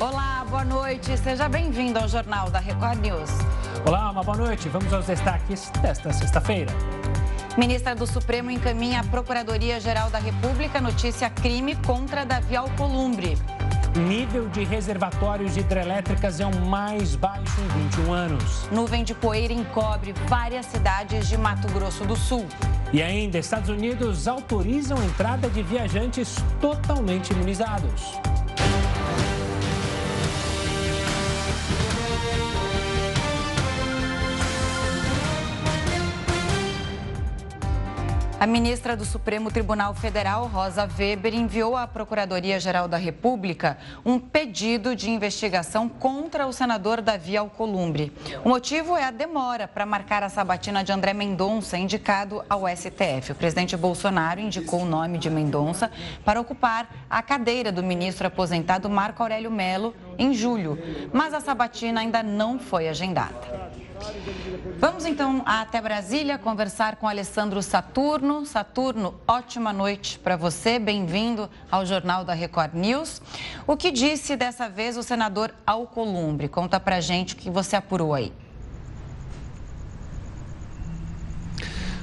Olá, boa noite. Seja bem-vindo ao Jornal da Record News. Olá, uma boa noite. Vamos aos destaques desta sexta-feira. Ministra do Supremo encaminha à Procuradoria-Geral da República notícia crime contra Davi Alcolumbre. Nível de reservatórios de hidrelétricas é o mais baixo em 21 anos. Nuvem de poeira encobre várias cidades de Mato Grosso do Sul. E ainda, Estados Unidos autorizam a entrada de viajantes totalmente imunizados. A ministra do Supremo Tribunal Federal, Rosa Weber, enviou à Procuradoria-Geral da República um pedido de investigação contra o senador Davi Alcolumbre. O motivo é a demora para marcar a sabatina de André Mendonça, indicado ao STF. O presidente Bolsonaro indicou o nome de Mendonça para ocupar a cadeira do ministro aposentado Marco Aurélio Melo em julho, mas a sabatina ainda não foi agendada. Vamos então até Brasília conversar com Alessandro Saturno. Saturno, ótima noite para você, bem-vindo ao Jornal da Record News. O que disse dessa vez o senador Alcolumbre? Conta pra gente o que você apurou aí.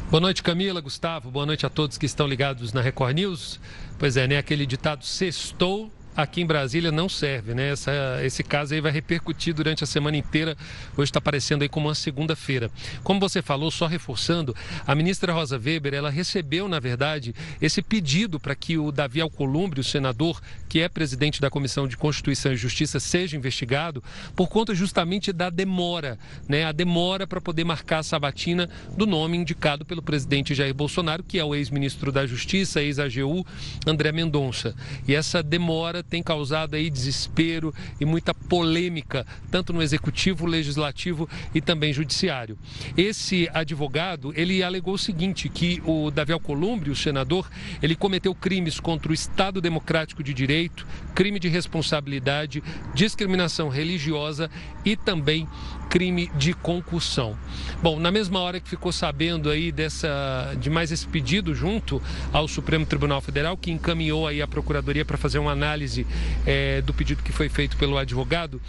Boa noite, Camila, Gustavo. Boa noite a todos que estão ligados na Record News. Pois é, né? Aquele ditado sextou aqui em Brasília não serve, né? Essa, esse caso aí vai repercutir durante a semana inteira. Hoje está aparecendo aí como uma segunda-feira. Como você falou, só reforçando, a ministra Rosa Weber, ela recebeu, na verdade, esse pedido para que o Davi Alcolumbre, o senador, que é presidente da Comissão de Constituição e Justiça, seja investigado por conta justamente da demora, né? A demora para poder marcar a sabatina do nome indicado pelo presidente Jair Bolsonaro, que é o ex-ministro da Justiça, ex-AGU, André Mendonça. E essa demora tem causado aí desespero e muita polêmica, tanto no executivo, legislativo e também judiciário. Esse advogado, ele alegou o seguinte, que o Davi Alcolumbre, o senador, ele cometeu crimes contra o Estado Democrático de Direito, crime de responsabilidade, discriminação religiosa e também crime de concussão. Bom, na mesma hora que ficou sabendo aí dessa de mais esse pedido junto ao Supremo Tribunal Federal, que encaminhou aí a Procuradoria para fazer uma análise é, do pedido que foi feito pelo advogado,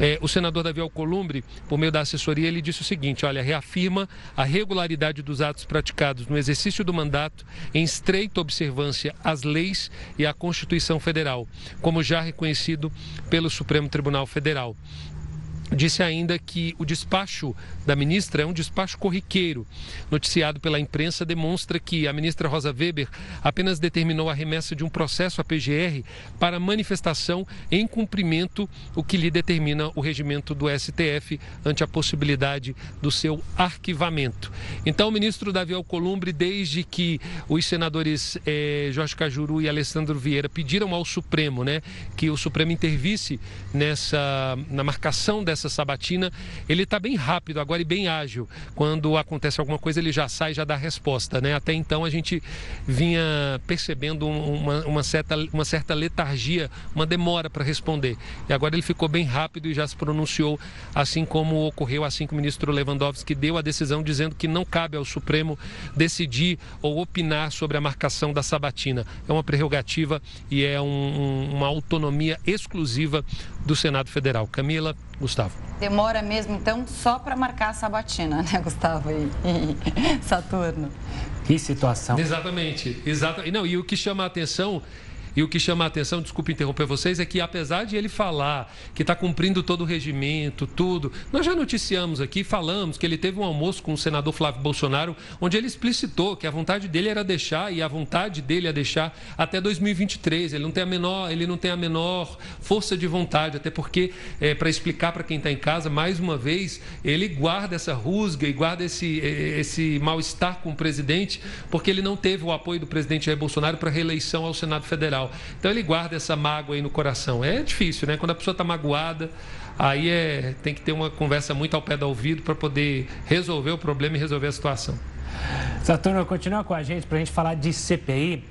é, o senador Davi Alcolumbre, por meio da assessoria, ele disse o seguinte: olha, reafirma a regularidade dos atos praticados no exercício do mandato em estreita observância às leis e à Constituição Federal, como já reconhecido pelo Supremo Tribunal Federal. Disse ainda que o despacho da ministra é um despacho corriqueiro. Noticiado pela imprensa, demonstra que a ministra Rosa Weber apenas determinou a remessa de um processo à PGR para manifestação em cumprimento o que lhe determina o regimento do STF ante a possibilidade do seu arquivamento. Então, o ministro Davi Alcolumbre, desde que os senadores eh, Jorge Cajuru e Alessandro Vieira pediram ao Supremo né, que o Supremo intervisse nessa, na marcação dessa essa sabatina, ele está bem rápido agora e bem ágil. Quando acontece alguma coisa, ele já sai, já dá resposta. Né? Até então a gente vinha percebendo uma, uma certa, uma certa letargia, uma demora para responder. E agora ele ficou bem rápido e já se pronunciou, assim como ocorreu assim que o ministro Lewandowski deu a decisão dizendo que não cabe ao Supremo decidir ou opinar sobre a marcação da sabatina. É uma prerrogativa e é um, uma autonomia exclusiva do Senado Federal. Camila, Gustavo. Demora mesmo, então, só para marcar a sabatina, né, Gustavo e, e Saturno? Que situação. Exatamente, exato. E não, e o que chama a atenção e o que chama a atenção, desculpe interromper vocês, é que apesar de ele falar que está cumprindo todo o regimento, tudo, nós já noticiamos aqui, falamos que ele teve um almoço com o senador Flávio Bolsonaro, onde ele explicitou que a vontade dele era deixar e a vontade dele é deixar até 2023. Ele não tem a menor, ele não tem a menor força de vontade, até porque, é, para explicar para quem está em casa, mais uma vez, ele guarda essa rusga e guarda esse, esse mal-estar com o presidente, porque ele não teve o apoio do presidente Jair Bolsonaro para reeleição ao Senado Federal. Então ele guarda essa mágoa aí no coração. É difícil, né? Quando a pessoa está magoada, aí é, tem que ter uma conversa muito ao pé do ouvido para poder resolver o problema e resolver a situação. Saturno, continua com a gente para a gente falar de CPI.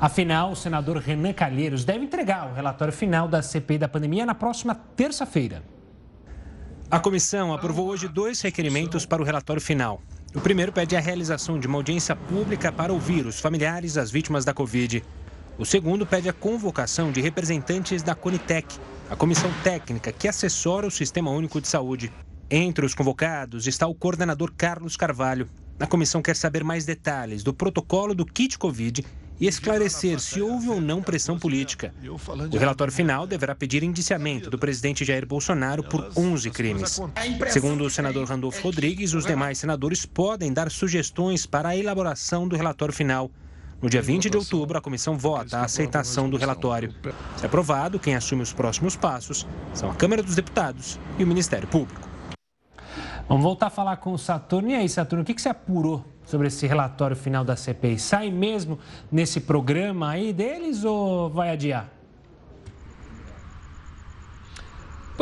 Afinal, o senador Renan Calheiros deve entregar o relatório final da CPI da pandemia na próxima terça-feira. A comissão aprovou hoje dois requerimentos para o relatório final. O primeiro pede a realização de uma audiência pública para ouvir os familiares das vítimas da Covid. O segundo pede a convocação de representantes da Conitec, a comissão técnica que assessora o Sistema Único de Saúde. Entre os convocados está o coordenador Carlos Carvalho. A comissão quer saber mais detalhes do protocolo do kit Covid e esclarecer se houve ou não pressão política. O relatório final deverá pedir indiciamento do presidente Jair Bolsonaro por 11 crimes. Segundo o senador Randolfo Rodrigues, os demais senadores podem dar sugestões para a elaboração do relatório final. No dia 20 de outubro, a comissão vota a aceitação do relatório. Se aprovado, quem assume os próximos passos são a Câmara dos Deputados e o Ministério Público. Vamos voltar a falar com o Saturno. E aí, Saturno, o que, que você apurou sobre esse relatório final da CPI? Sai mesmo nesse programa aí deles ou vai adiar?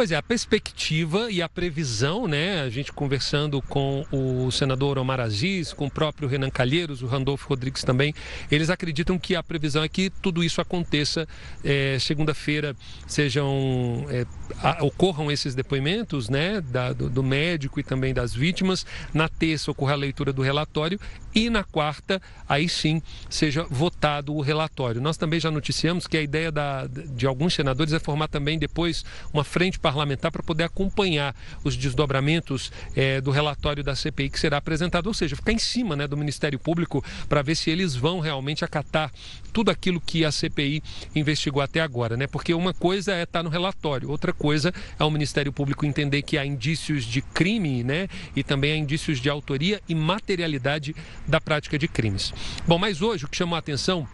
Pois é, a perspectiva e a previsão, né? A gente conversando com o senador Omar Aziz, com o próprio Renan Calheiros, o Randolfo Rodrigues também, eles acreditam que a previsão é que tudo isso aconteça é, segunda-feira, sejam é, a, ocorram esses depoimentos, né? Da, do, do médico e também das vítimas. Na terça ocorra a leitura do relatório e na quarta, aí sim, seja votado o relatório. Nós também já noticiamos que a ideia da, de alguns senadores é formar também depois uma frente parlamentar para poder acompanhar os desdobramentos é, do relatório da CPI que será apresentado, ou seja, ficar em cima né, do Ministério Público para ver se eles vão realmente acatar tudo aquilo que a CPI investigou até agora, né? Porque uma coisa é estar tá no relatório, outra coisa é o Ministério Público entender que há indícios de crime, né? E também há indícios de autoria e materialidade da prática de crimes. Bom, mas hoje o que chamou a atenção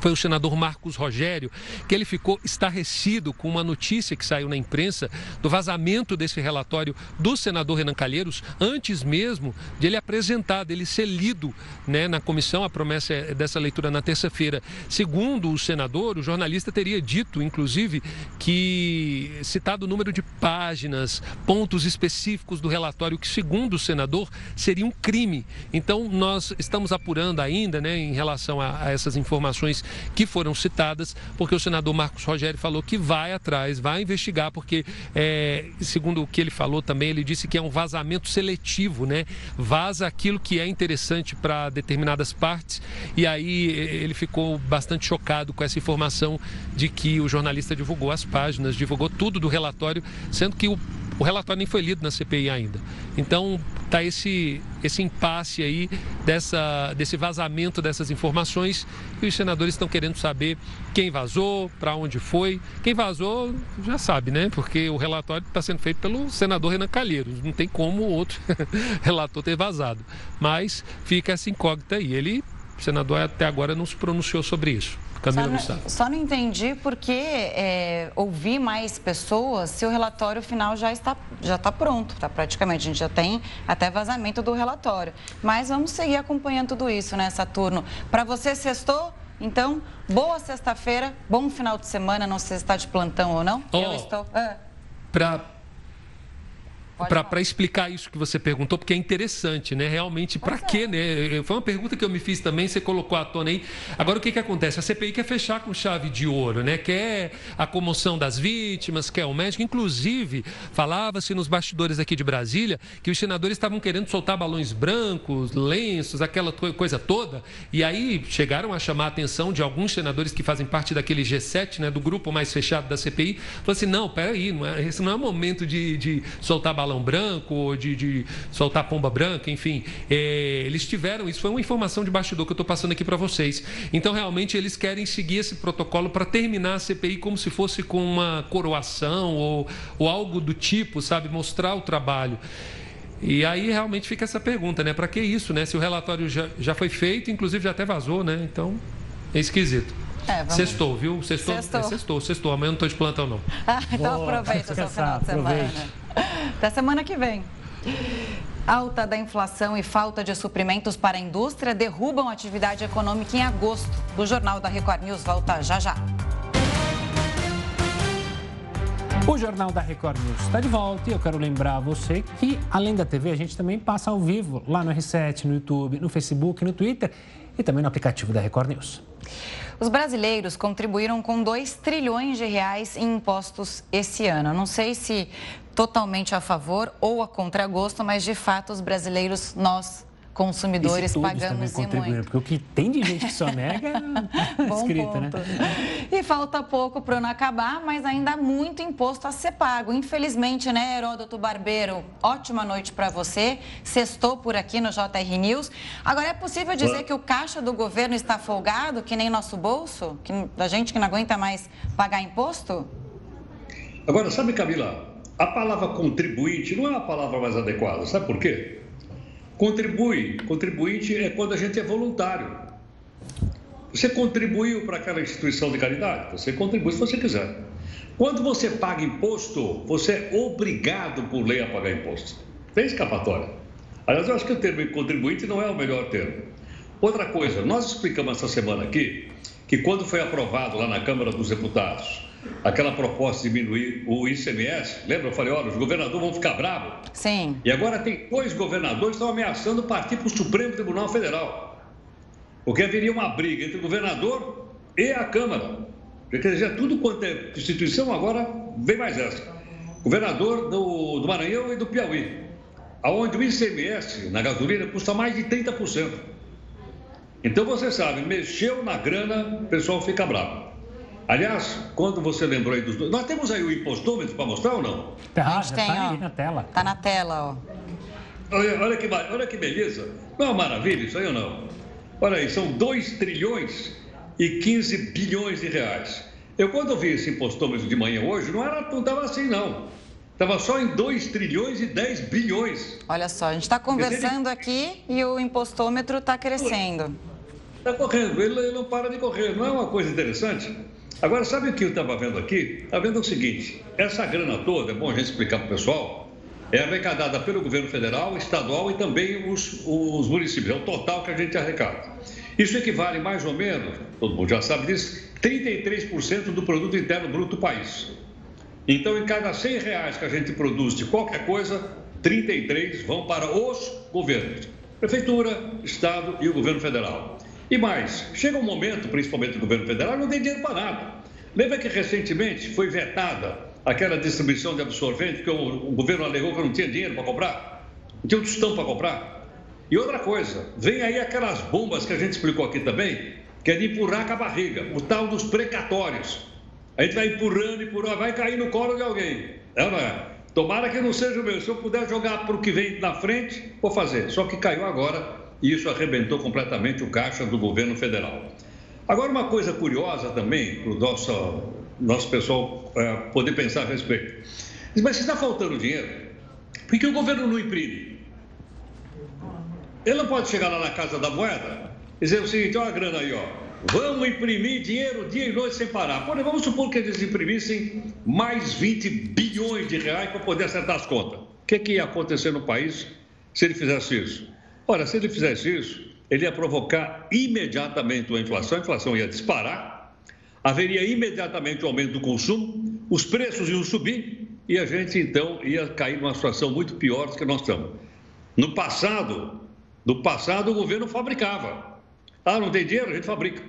foi o senador Marcos Rogério, que ele ficou estarrecido com uma notícia que saiu na imprensa do vazamento desse relatório do senador Renan Calheiros, antes mesmo de ele apresentar, dele ser lido né, na comissão, a promessa é dessa leitura na terça-feira. Segundo o senador, o jornalista teria dito, inclusive, que citado o número de páginas, pontos específicos do relatório, que segundo o senador seria um crime. Então, nós estamos apurando ainda, né, em relação a, a essas informações que foram citadas, porque o senador Marcos Rogério falou que vai atrás, vai investigar, porque, é, segundo o que ele falou também, ele disse que é um vazamento seletivo, né? Vaza aquilo que é interessante para determinadas partes, e aí ele ficou bastante chocado com essa informação de que o jornalista divulgou as páginas, divulgou tudo do relatório, sendo que o o relatório nem foi lido na CPI ainda. Então, está esse, esse impasse aí dessa, desse vazamento dessas informações e os senadores estão querendo saber quem vazou, para onde foi. Quem vazou já sabe, né? Porque o relatório está sendo feito pelo senador Renan Calheiros. Não tem como outro relator ter vazado. Mas fica essa incógnita aí. Ele, o senador até agora não se pronunciou sobre isso. Camila só, não, só não entendi porque é, ouvir mais pessoas se o relatório final já está, já está pronto, está praticamente. A gente já tem até vazamento do relatório. Mas vamos seguir acompanhando tudo isso, né, Saturno? Para você, sextou? Então, boa sexta-feira, bom final de semana. Não sei se está de plantão ou não. Oh, Eu estou. Ah. Para para explicar isso que você perguntou, porque é interessante, né? Realmente, para quê, é. né? Foi uma pergunta que eu me fiz também, você colocou à tona aí. Agora, o que, que acontece? A CPI quer fechar com chave de ouro, né? Quer a comoção das vítimas, quer o médico. Inclusive, falava-se nos bastidores aqui de Brasília que os senadores estavam querendo soltar balões brancos, lenços, aquela coisa toda. E aí chegaram a chamar a atenção de alguns senadores que fazem parte daquele G7, né? Do grupo mais fechado da CPI. Falou assim: não, peraí, não é, esse não é o momento de, de soltar balões balão branco, ou de, de soltar pomba branca, enfim. É, eles tiveram, isso foi uma informação de bastidor que eu estou passando aqui para vocês. Então, realmente, eles querem seguir esse protocolo para terminar a CPI como se fosse com uma coroação ou, ou algo do tipo, sabe? Mostrar o trabalho. E aí realmente fica essa pergunta, né? Para que isso, né? Se o relatório já, já foi feito, inclusive já até vazou, né? Então, é esquisito. É, vamos... Sextou, viu? Sextou, sextou. É, sextou, sextou. Amanhã não estou de plantão, não. Ah, então Boa, aproveita o seu final de semana. Até semana que vem. Alta da inflação e falta de suprimentos para a indústria derrubam a atividade econômica em agosto. O Jornal da Record News volta já já. O Jornal da Record News está de volta e eu quero lembrar a você que, além da TV, a gente também passa ao vivo lá no R7, no YouTube, no Facebook, no Twitter e também no aplicativo da Record News. Os brasileiros contribuíram com 2 trilhões de reais em impostos esse ano. Não sei se totalmente a favor ou a contragosto, mas de fato os brasileiros, nós consumidores pagamos e muito. Porque o que tem de gente que sonega é escrito, né? E falta pouco para o ano acabar, mas ainda há muito imposto a ser pago. Infelizmente, né, Heródoto Barbeiro? Ótima noite para você. Sextou por aqui no JR News. Agora, é possível dizer que o caixa do governo está folgado, que nem nosso bolso? Que, da gente que não aguenta mais pagar imposto? Agora, sabe, Camila, a palavra contribuinte não é a palavra mais adequada. Sabe por quê? Contribui, contribuinte é quando a gente é voluntário. Você contribuiu para aquela instituição de caridade? Você contribui se você quiser. Quando você paga imposto, você é obrigado por lei a pagar imposto. Tem escapatória. Aliás, eu acho que o termo contribuinte não é o melhor termo. Outra coisa, nós explicamos essa semana aqui que quando foi aprovado lá na Câmara dos Deputados aquela proposta de diminuir o ICMS, lembra? Eu falei, olha, os governadores vão ficar bravos. Sim. E agora tem dois governadores que estão ameaçando partir para o Supremo Tribunal Federal. Porque haveria uma briga entre o governador e a Câmara. Quer dizer, tudo quanto é instituição, agora vem mais essa. Governador do, do Maranhão e do Piauí, aonde o ICMS na gasolina custa mais de 30%. Então você sabe, mexeu na grana, o pessoal fica bravo. Aliás, quando você lembrou aí dos dois. Nós temos aí o impostômetro para mostrar ou não? Tá, a gente tem, tá na tela. Tá na tela, ó. Olha, olha, que, olha que beleza. Não é uma maravilha isso aí ou não? Olha aí, são 2 trilhões e 15 bilhões de reais. Eu, quando vi esse impostômetro de manhã hoje, não era não estava assim, não. Estava só em 2 trilhões e 10 bilhões. Olha só, a gente está conversando aqui e o impostômetro está crescendo. Está correndo, ele, ele não para de correr. Não é uma coisa interessante? Agora, sabe o que eu estava vendo aqui? Estava vendo o seguinte: essa grana toda, é bom a gente explicar para o pessoal, é arrecadada pelo governo federal, estadual e também os, os municípios. É o total que a gente arrecada. Isso equivale mais ou menos, todo mundo já sabe disso, 33% do produto interno bruto do país. Então, em cada 100 reais que a gente produz de qualquer coisa, 33 vão para os governos, prefeitura, estado e o governo federal. E mais, chega um momento, principalmente do governo federal, não tem dinheiro para nada. Lembra que recentemente foi vetada aquela distribuição de absorvente, que o, o governo alegou que não tinha dinheiro para comprar? Não tinha um tostão para comprar? E outra coisa, vem aí aquelas bombas que a gente explicou aqui também, que é de empurrar com a barriga, o tal dos precatórios. A gente vai empurrando, empurrando, vai cair no colo de alguém. É, não é? Tomara que não seja o meu. Se eu puder jogar para o que vem na frente, vou fazer. Só que caiu agora e isso arrebentou completamente o caixa do governo federal. Agora, uma coisa curiosa também, para o nosso, nosso pessoal é, poder pensar a respeito. Mas se está faltando dinheiro, por que o governo não imprime? Ele não pode chegar lá na Casa da Moeda e dizer o seguinte: olha a grana aí, ó. Vamos imprimir dinheiro dia e noite sem parar. Porém, vamos supor que eles imprimissem mais 20 bilhões de reais para poder acertar as contas. O que, que ia acontecer no país se ele fizesse isso? Ora, se ele fizesse isso, ele ia provocar imediatamente uma inflação, a inflação ia disparar, haveria imediatamente um aumento do consumo, os preços iam subir e a gente então ia cair numa situação muito pior do que nós estamos. No passado, no passado o governo fabricava. Ah, não tem dinheiro? A gente fabrica.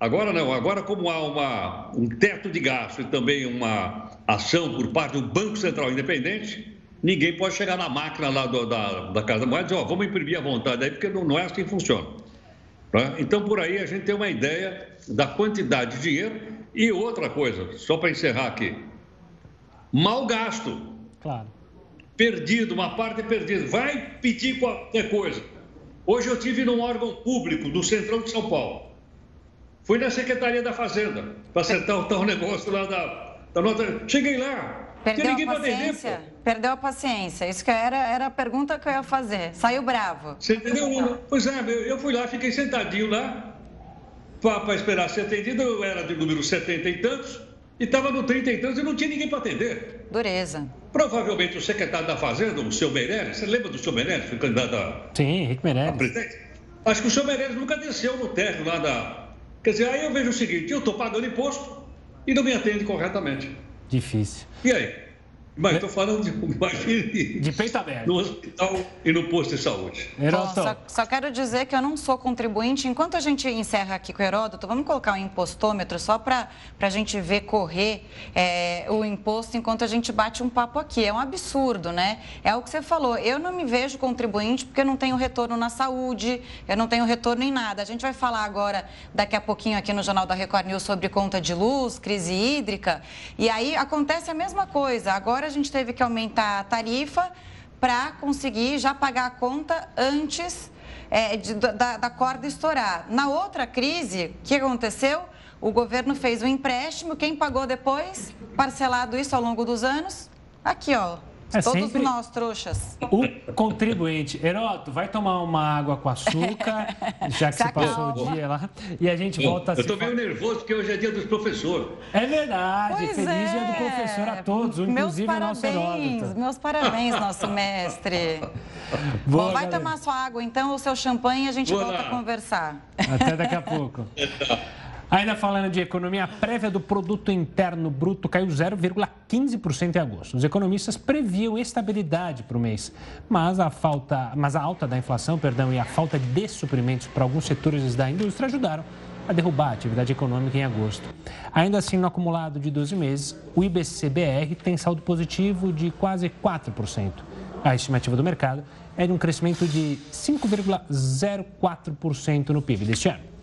Agora não, agora como há uma, um teto de gasto e também uma ação por parte do Banco Central Independente, ninguém pode chegar na máquina lá do, da, da Casa Moeda e dizer, ó, vamos imprimir à vontade aí, porque não, não é assim que funciona. Né? Então, por aí a gente tem uma ideia da quantidade de dinheiro. E outra coisa, só para encerrar aqui, mal gasto. Claro. Perdido, uma parte é perdida. Vai pedir qualquer coisa. Hoje eu tive num órgão público do Centrão de São Paulo. Fui na Secretaria da Fazenda para acertar o tal negócio lá da, da nota. Cheguei lá, Perdeu a paciência? Atender, Perdeu a paciência. Isso que era, era a pergunta que eu ia fazer. Saiu bravo. Você entendeu? Pois é, eu fui lá, fiquei sentadinho lá para esperar ser atendido. Eu era de número 70 e tantos e estava no 30 e tantos e não tinha ninguém para atender. Dureza. Provavelmente o secretário da Fazenda, o seu Meirelles, você lembra do seu Meirelles, o candidato a, Sim, Henrique Meirelles. a presidente? Acho que o seu Meirelles nunca desceu no térreo lá da. Quer dizer, aí eu vejo o seguinte: eu estou pagando imposto e não me atende corretamente. Difícil. E aí? Mas estou falando de, imagine, de peito aberto. No hospital e no posto de saúde. Bom, só, só, quero dizer que eu não sou contribuinte. Enquanto a gente encerra aqui com o Heródoto, vamos colocar um impostômetro só para a gente ver correr é, o imposto enquanto a gente bate um papo aqui. É um absurdo, né? É o que você falou. Eu não me vejo contribuinte porque eu não tenho retorno na saúde, eu não tenho retorno em nada. A gente vai falar agora, daqui a pouquinho, aqui no Jornal da Record News sobre conta de luz, crise hídrica. E aí acontece a mesma coisa. Agora a gente teve que aumentar a tarifa para conseguir já pagar a conta antes é, de, da, da corda estourar. Na outra crise, o que aconteceu? O governo fez um empréstimo, quem pagou depois? Parcelado isso ao longo dos anos? Aqui, ó, é Todos sempre nós, trouxas. O contribuinte. Heroto, vai tomar uma água com açúcar, já que você passou o dia lá. E a gente volta a Eu estou meio nervoso porque hoje é dia dos professores. É verdade. Pois Feliz é. dia do é. professor a todos, inclusive o nosso Heródoto. Meus parabéns, nosso mestre. Boa, Bom, vai galera. tomar sua água então, o seu champanhe e a gente Boa. volta a conversar. Até daqui a pouco. Ainda falando de economia, a prévia do produto interno bruto caiu 0,15% em agosto. Os economistas previam estabilidade para o mês, mas a falta, mas a alta da inflação, perdão, e a falta de suprimentos para alguns setores da indústria ajudaram a derrubar a atividade econômica em agosto. Ainda assim, no acumulado de 12 meses, o IBCBR tem saldo positivo de quase 4%. A estimativa do mercado é de um crescimento de 5,04% no PIB deste ano.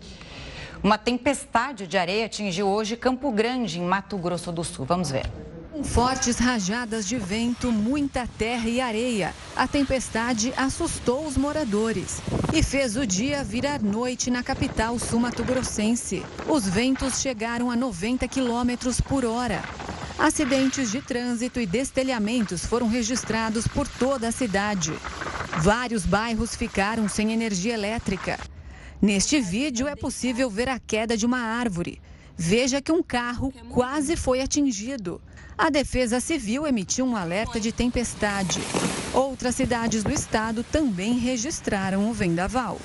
Uma tempestade de areia atingiu hoje Campo Grande, em Mato Grosso do Sul. Vamos ver. Com fortes rajadas de vento, muita terra e areia, a tempestade assustou os moradores e fez o dia virar noite na capital sul-mato-grossense. Os ventos chegaram a 90 quilômetros por hora. Acidentes de trânsito e destelhamentos foram registrados por toda a cidade. Vários bairros ficaram sem energia elétrica. Neste vídeo é possível ver a queda de uma árvore. Veja que um carro quase foi atingido. A Defesa Civil emitiu um alerta de tempestade. Outras cidades do estado também registraram o vendaval.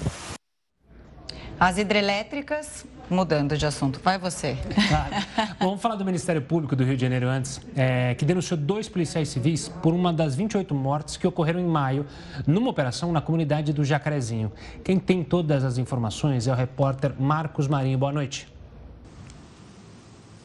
As hidrelétricas, mudando de assunto, vai você. Claro. Vamos falar do Ministério Público do Rio de Janeiro antes, é, que denunciou dois policiais civis por uma das 28 mortes que ocorreram em maio numa operação na comunidade do Jacarezinho. Quem tem todas as informações é o repórter Marcos Marinho. Boa noite.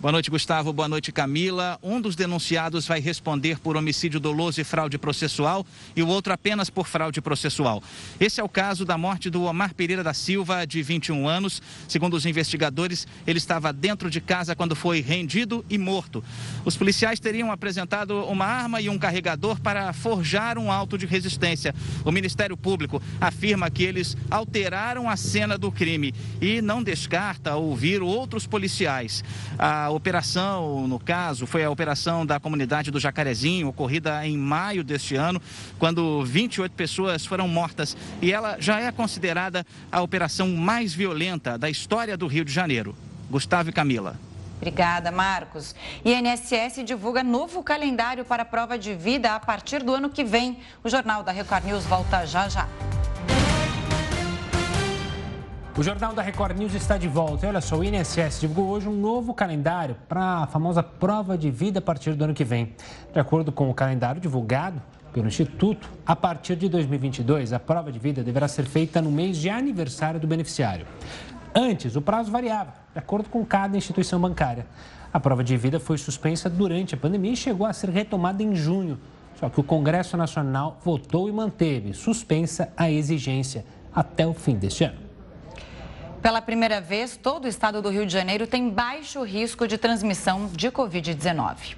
Boa noite, Gustavo. Boa noite, Camila. Um dos denunciados vai responder por homicídio doloso e fraude processual e o outro apenas por fraude processual. Esse é o caso da morte do Omar Pereira da Silva, de 21 anos. Segundo os investigadores, ele estava dentro de casa quando foi rendido e morto. Os policiais teriam apresentado uma arma e um carregador para forjar um auto de resistência. O Ministério Público afirma que eles alteraram a cena do crime e não descarta ouvir outros policiais. A operação, no caso, foi a operação da comunidade do Jacarezinho, ocorrida em maio deste ano, quando 28 pessoas foram mortas. E ela já é considerada a operação mais violenta da história do Rio de Janeiro. Gustavo e Camila. Obrigada, Marcos. INSS divulga novo calendário para a prova de vida a partir do ano que vem. O Jornal da Record News volta já já. O Jornal da Record News está de volta. E olha só, o INSS divulgou hoje um novo calendário para a famosa prova de vida a partir do ano que vem. De acordo com o calendário divulgado pelo Instituto, a partir de 2022, a prova de vida deverá ser feita no mês de aniversário do beneficiário. Antes, o prazo variava, de acordo com cada instituição bancária. A prova de vida foi suspensa durante a pandemia e chegou a ser retomada em junho. Só que o Congresso Nacional votou e manteve suspensa a exigência até o fim deste ano. Pela primeira vez, todo o estado do Rio de Janeiro tem baixo risco de transmissão de Covid-19.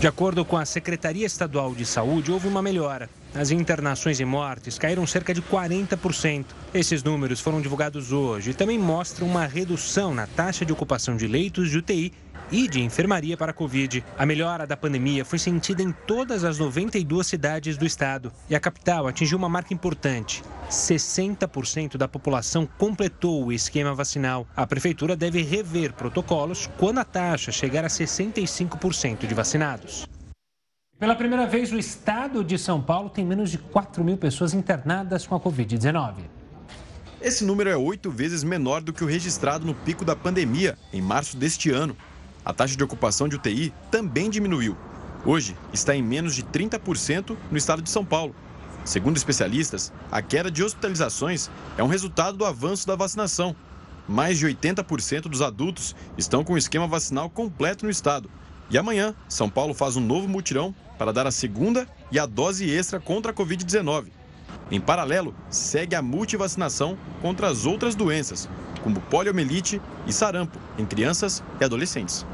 De acordo com a Secretaria Estadual de Saúde, houve uma melhora. As internações e mortes caíram cerca de 40%. Esses números foram divulgados hoje e também mostram uma redução na taxa de ocupação de leitos de UTI e de enfermaria para a Covid. A melhora da pandemia foi sentida em todas as 92 cidades do estado e a capital atingiu uma marca importante. 60% da população completou o esquema vacinal. A prefeitura deve rever protocolos quando a taxa chegar a 65% de vacinados. Pela primeira vez, o estado de São Paulo tem menos de 4 mil pessoas internadas com a Covid-19. Esse número é oito vezes menor do que o registrado no pico da pandemia, em março deste ano. A taxa de ocupação de UTI também diminuiu. Hoje está em menos de 30% no estado de São Paulo. Segundo especialistas, a queda de hospitalizações é um resultado do avanço da vacinação. Mais de 80% dos adultos estão com o esquema vacinal completo no estado. E amanhã, São Paulo faz um novo mutirão para dar a segunda e a dose extra contra a Covid-19. Em paralelo, segue a multivacinação contra as outras doenças, como poliomielite e sarampo, em crianças e adolescentes.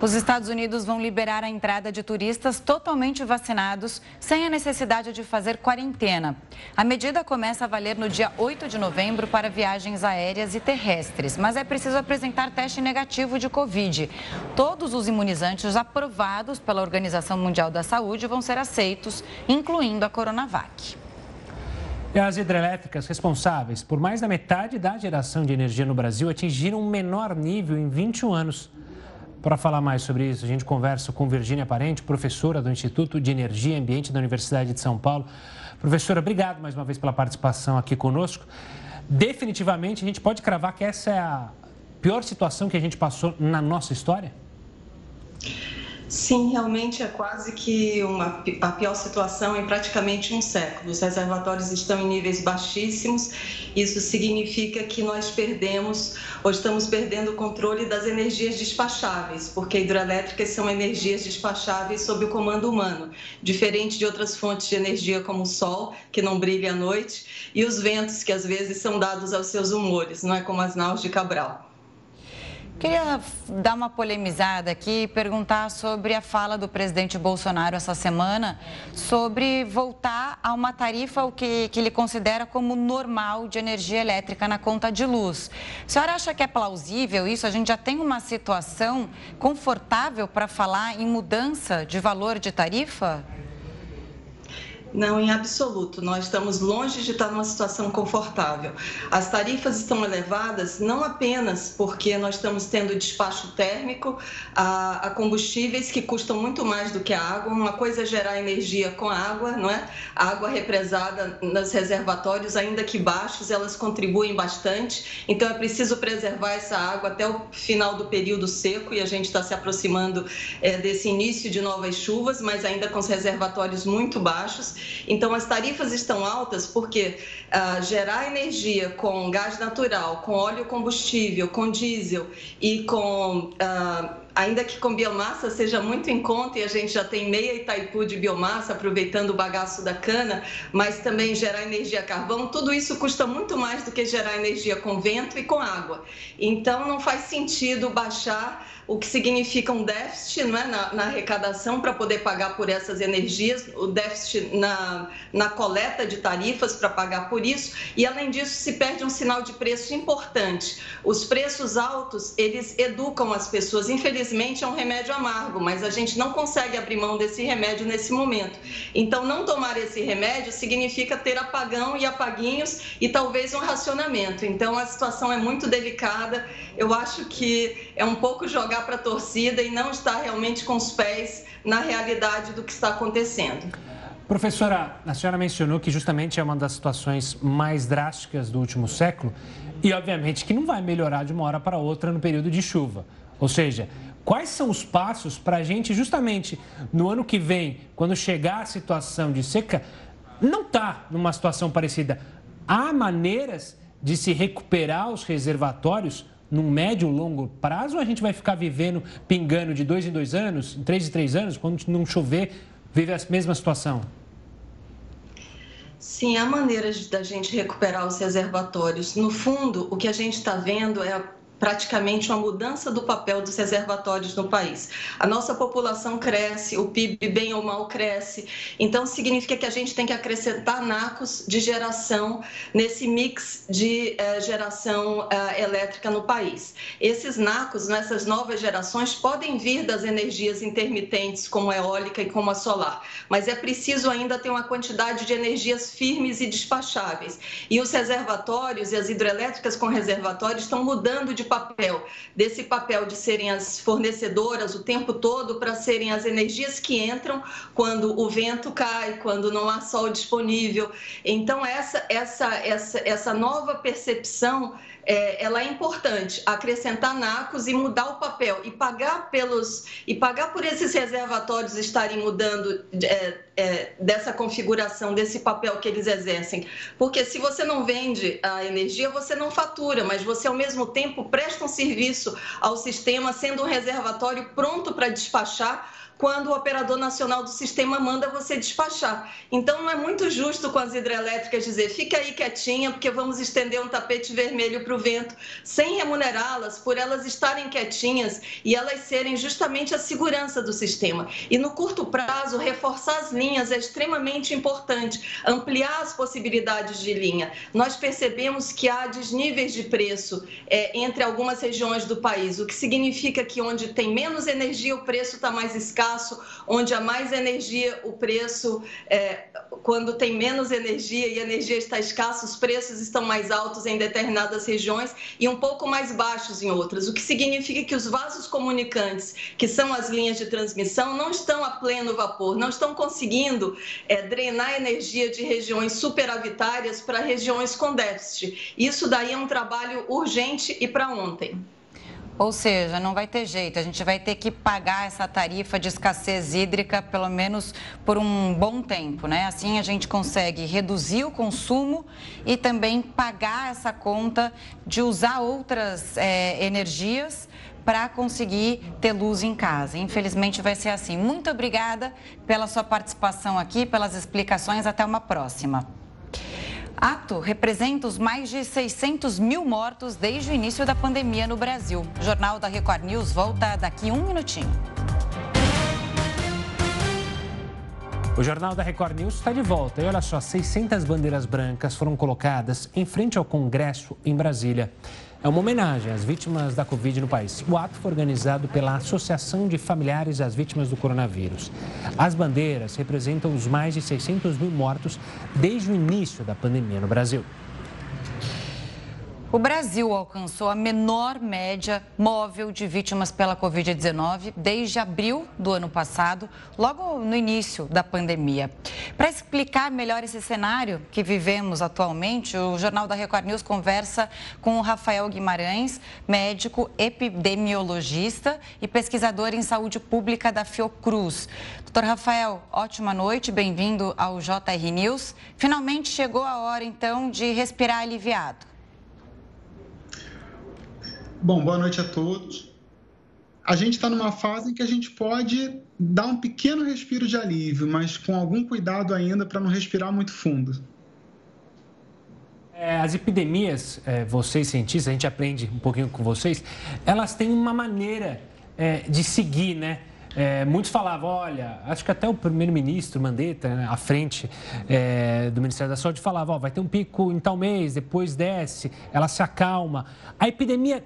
Os Estados Unidos vão liberar a entrada de turistas totalmente vacinados, sem a necessidade de fazer quarentena. A medida começa a valer no dia 8 de novembro para viagens aéreas e terrestres, mas é preciso apresentar teste negativo de Covid. Todos os imunizantes aprovados pela Organização Mundial da Saúde vão ser aceitos, incluindo a Coronavac. E as hidrelétricas responsáveis por mais da metade da geração de energia no Brasil atingiram um menor nível em 21 anos. Para falar mais sobre isso, a gente conversa com Virgínia Parente, professora do Instituto de Energia e Ambiente da Universidade de São Paulo. Professora, obrigado mais uma vez pela participação aqui conosco. Definitivamente, a gente pode cravar que essa é a pior situação que a gente passou na nossa história? Sim, realmente é quase que uma, a pior situação em praticamente um século. Os reservatórios estão em níveis baixíssimos. Isso significa que nós perdemos ou estamos perdendo o controle das energias despacháveis, porque hidrelétricas são energias despacháveis sob o comando humano, diferente de outras fontes de energia como o sol, que não brilha à noite, e os ventos, que às vezes são dados aos seus humores, não é como as naus de Cabral. Queria dar uma polemizada aqui e perguntar sobre a fala do presidente Bolsonaro essa semana sobre voltar a uma tarifa o que, que ele considera como normal de energia elétrica na conta de luz. A senhora acha que é plausível isso? A gente já tem uma situação confortável para falar em mudança de valor de tarifa? Não, em absoluto. Nós estamos longe de estar numa situação confortável. As tarifas estão elevadas não apenas porque nós estamos tendo despacho térmico a, a, combustíveis que custam muito mais do que a água. Uma coisa é gerar energia com água, não é? A água represada nos reservatórios, ainda que baixos, elas contribuem bastante. Então é preciso preservar essa água até o final do período seco e a gente está se aproximando é, desse início de novas chuvas, mas ainda com os reservatórios muito baixos. Então, as tarifas estão altas porque uh, gerar energia com gás natural, com óleo combustível, com diesel e com. Uh, ainda que com biomassa seja muito em conta e a gente já tem meia Itaipu de biomassa, aproveitando o bagaço da cana, mas também gerar energia carvão, tudo isso custa muito mais do que gerar energia com vento e com água. Então, não faz sentido baixar o que significa um déficit é, na, na, arrecadação para poder pagar por essas energias, o déficit na, na coleta de tarifas para pagar por isso, e além disso se perde um sinal de preço importante. Os preços altos, eles educam as pessoas, infelizmente é um remédio amargo, mas a gente não consegue abrir mão desse remédio nesse momento. Então, não tomar esse remédio significa ter apagão e apaguinhos e talvez um racionamento. Então, a situação é muito delicada, eu acho que é um pouco jogar para a torcida e não estar realmente com os pés na realidade do que está acontecendo. Professora, a senhora mencionou que justamente é uma das situações mais drásticas do último século e, obviamente, que não vai melhorar de uma hora para outra no período de chuva. Ou seja, quais são os passos para a gente, justamente no ano que vem, quando chegar a situação de seca, não tá numa situação parecida? Há maneiras de se recuperar os reservatórios num médio longo prazo ou a gente vai ficar vivendo, pingando de dois em dois anos, em três em três anos, quando não chover, vive a mesma situação? Sim, há maneiras da gente recuperar os reservatórios. No fundo, o que a gente está vendo é praticamente uma mudança do papel dos reservatórios no país. A nossa população cresce, o PIB bem ou mal cresce, então significa que a gente tem que acrescentar nacos de geração nesse mix de eh, geração eh, elétrica no país. Esses nacos, nessas novas gerações, podem vir das energias intermitentes, como a eólica e como a solar, mas é preciso ainda ter uma quantidade de energias firmes e despacháveis. E os reservatórios e as hidrelétricas com reservatórios estão mudando de papel, desse papel de serem as fornecedoras o tempo todo para serem as energias que entram quando o vento cai, quando não há sol disponível. Então, essa, essa, essa, essa nova percepção é, ela é importante acrescentar NACOS e mudar o papel e pagar pelos e pagar por esses reservatórios estarem mudando é, é, dessa configuração desse papel que eles exercem, porque se você não vende a energia você não fatura, mas você ao mesmo tempo presta um serviço ao sistema sendo um reservatório pronto para despachar quando o operador nacional do sistema manda você despachar. Então, não é muito justo com as hidrelétricas dizer fica aí quietinha, porque vamos estender um tapete vermelho para o vento, sem remunerá-las por elas estarem quietinhas e elas serem justamente a segurança do sistema. E no curto prazo, reforçar as linhas é extremamente importante, ampliar as possibilidades de linha. Nós percebemos que há desníveis de preço é, entre algumas regiões do país, o que significa que onde tem menos energia, o preço está mais escasso espaço onde há mais energia, o preço, é, quando tem menos energia e a energia está escassa, os preços estão mais altos em determinadas regiões e um pouco mais baixos em outras, o que significa que os vasos comunicantes, que são as linhas de transmissão, não estão a pleno vapor, não estão conseguindo é, drenar energia de regiões superavitárias para regiões com déficit. Isso daí é um trabalho urgente e para ontem. Ou seja, não vai ter jeito, a gente vai ter que pagar essa tarifa de escassez hídrica pelo menos por um bom tempo, né? Assim a gente consegue reduzir o consumo e também pagar essa conta de usar outras é, energias para conseguir ter luz em casa. Infelizmente vai ser assim. Muito obrigada pela sua participação aqui, pelas explicações. Até uma próxima. Ato representa os mais de 600 mil mortos desde o início da pandemia no Brasil. O Jornal da Record News volta daqui um minutinho. O Jornal da Record News está de volta. E olha só, 600 bandeiras brancas foram colocadas em frente ao Congresso em Brasília é uma homenagem às vítimas da Covid no país. O ato foi organizado pela Associação de Familiares das Vítimas do Coronavírus. As bandeiras representam os mais de 600 mil mortos desde o início da pandemia no Brasil. O Brasil alcançou a menor média móvel de vítimas pela Covid-19 desde abril do ano passado, logo no início da pandemia. Para explicar melhor esse cenário que vivemos atualmente, o Jornal da Record News conversa com o Rafael Guimarães, médico epidemiologista e pesquisador em saúde pública da Fiocruz. Doutor Rafael, ótima noite, bem-vindo ao JR News. Finalmente chegou a hora, então, de respirar aliviado. Bom, boa noite a todos. A gente está numa fase em que a gente pode dar um pequeno respiro de alívio, mas com algum cuidado ainda para não respirar muito fundo. É, as epidemias, é, vocês cientistas, a gente aprende um pouquinho com vocês, elas têm uma maneira é, de seguir, né? Muitos falavam, olha, acho que até o primeiro-ministro Mandetta, né, à frente do Ministério da Saúde, falava, ó, vai ter um pico em tal mês, depois desce, ela se acalma. A epidemia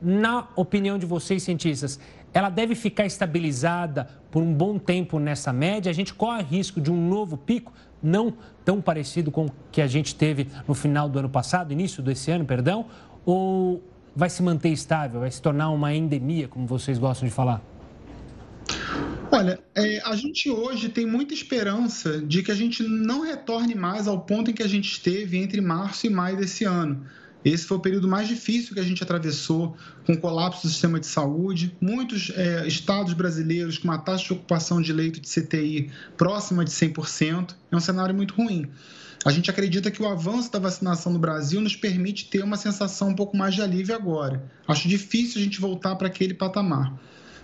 na opinião de vocês, cientistas, ela deve ficar estabilizada por um bom tempo nessa média? A gente corre risco de um novo pico, não tão parecido com o que a gente teve no final do ano passado, início desse ano, perdão? Ou vai se manter estável, vai se tornar uma endemia, como vocês gostam de falar? Olha, é, a gente hoje tem muita esperança de que a gente não retorne mais ao ponto em que a gente esteve entre março e maio desse ano. Esse foi o período mais difícil que a gente atravessou, com colapso do sistema de saúde. Muitos é, estados brasileiros com uma taxa de ocupação de leito de CTI próxima de 100%. É um cenário muito ruim. A gente acredita que o avanço da vacinação no Brasil nos permite ter uma sensação um pouco mais de alívio agora. Acho difícil a gente voltar para aquele patamar.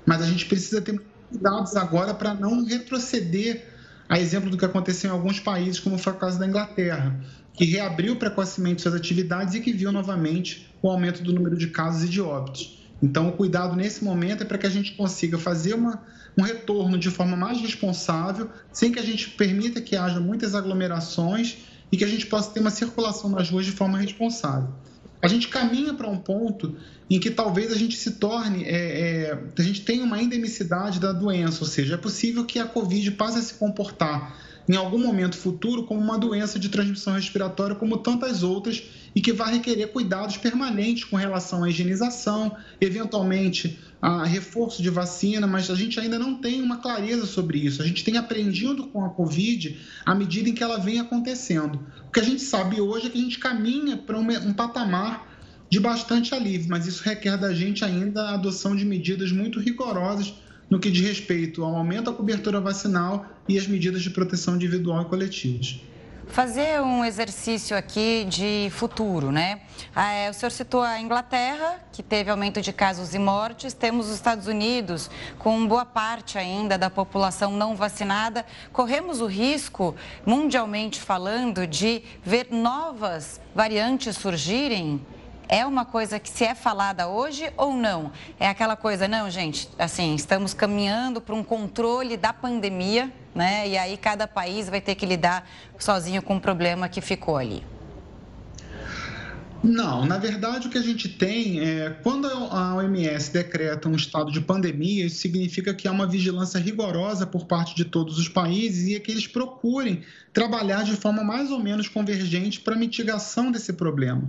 Mas a gente precisa ter cuidados agora para não retroceder a exemplo do que aconteceu em alguns países, como foi o caso da Inglaterra, que reabriu precocemente suas atividades e que viu novamente o aumento do número de casos e de óbitos. Então, o cuidado nesse momento é para que a gente consiga fazer uma, um retorno de forma mais responsável, sem que a gente permita que haja muitas aglomerações e que a gente possa ter uma circulação nas ruas de forma responsável. A gente caminha para um ponto em que talvez a gente se torne, é, é, a gente tenha uma endemicidade da doença, ou seja, é possível que a Covid passe a se comportar em algum momento futuro como uma doença de transmissão respiratória, como tantas outras, e que vai requerer cuidados permanentes com relação à higienização, eventualmente a reforço de vacina, mas a gente ainda não tem uma clareza sobre isso. A gente tem aprendido com a Covid à medida em que ela vem acontecendo. O que a gente sabe hoje é que a gente caminha para um, patamar de bastante alívio, mas isso requer da gente ainda a adoção de medidas muito rigorosas no que diz respeito ao aumento da cobertura vacinal e as medidas de proteção individual e coletivas. Fazer um exercício aqui de futuro, né? Ah, é, o senhor citou a Inglaterra, que teve aumento de casos e mortes. Temos os Estados Unidos, com boa parte ainda da população não vacinada. Corremos o risco, mundialmente falando, de ver novas variantes surgirem? É uma coisa que se é falada hoje ou não? É aquela coisa, não, gente, assim, estamos caminhando para um controle da pandemia, né? E aí cada país vai ter que lidar sozinho com o problema que ficou ali. Não, na verdade o que a gente tem é quando a OMS decreta um estado de pandemia, isso significa que há uma vigilância rigorosa por parte de todos os países e é que eles procurem trabalhar de forma mais ou menos convergente para a mitigação desse problema.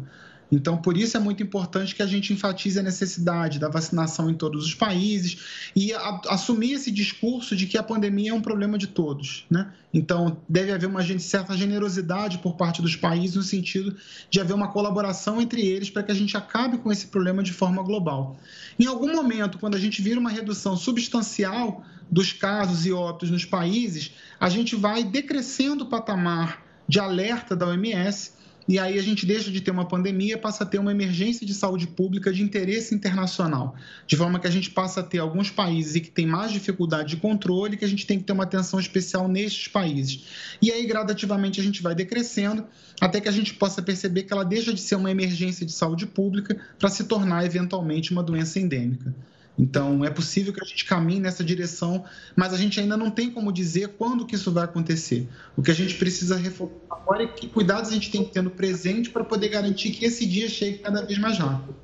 Então, por isso é muito importante que a gente enfatize a necessidade da vacinação em todos os países e a, assumir esse discurso de que a pandemia é um problema de todos. Né? Então, deve haver uma certa generosidade por parte dos países no sentido de haver uma colaboração entre eles para que a gente acabe com esse problema de forma global. Em algum momento, quando a gente vira uma redução substancial dos casos e óbitos nos países, a gente vai decrescendo o patamar de alerta da OMS e aí a gente deixa de ter uma pandemia, passa a ter uma emergência de saúde pública de interesse internacional, de forma que a gente passa a ter alguns países que têm mais dificuldade de controle, que a gente tem que ter uma atenção especial nestes países. E aí gradativamente a gente vai decrescendo até que a gente possa perceber que ela deixa de ser uma emergência de saúde pública para se tornar eventualmente uma doença endêmica. Então, é possível que a gente caminhe nessa direção, mas a gente ainda não tem como dizer quando que isso vai acontecer. O que a gente precisa reforçar agora é que cuidados a gente tem que ter no presente para poder garantir que esse dia chegue cada vez mais rápido.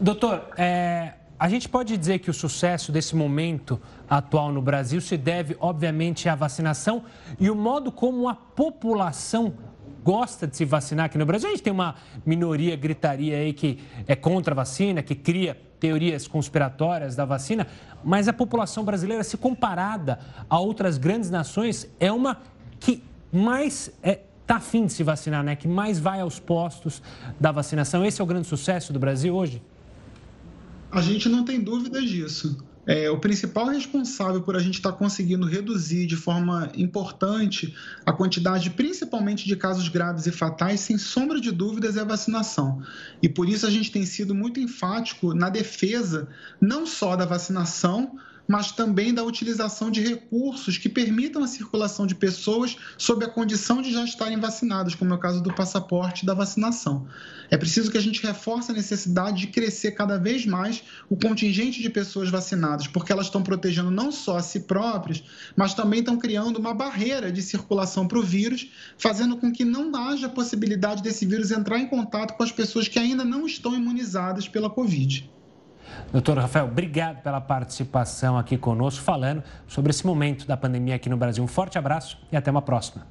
Doutor, é, a gente pode dizer que o sucesso desse momento atual no Brasil se deve, obviamente, à vacinação e o modo como a população gosta de se vacinar aqui no Brasil. A gente tem uma minoria gritaria aí que é contra a vacina, que cria teorias conspiratórias da vacina, mas a população brasileira, se comparada a outras grandes nações, é uma que mais está é, tá afim de se vacinar, né? que mais vai aos postos da vacinação. Esse é o grande sucesso do Brasil hoje? A gente não tem dúvidas disso. É, o principal responsável por a gente estar tá conseguindo reduzir de forma importante a quantidade, principalmente de casos graves e fatais, sem sombra de dúvidas, é a vacinação. E por isso a gente tem sido muito enfático na defesa não só da vacinação, mas também da utilização de recursos que permitam a circulação de pessoas sob a condição de já estarem vacinadas, como é o caso do passaporte da vacinação. É preciso que a gente reforce a necessidade de crescer cada vez mais o contingente de pessoas vacinadas, porque elas estão protegendo não só a si próprias, mas também estão criando uma barreira de circulação para o vírus, fazendo com que não haja possibilidade desse vírus entrar em contato com as pessoas que ainda não estão imunizadas pela Covid. Doutor Rafael, obrigado pela participação aqui conosco, falando sobre esse momento da pandemia aqui no Brasil. Um forte abraço e até uma próxima.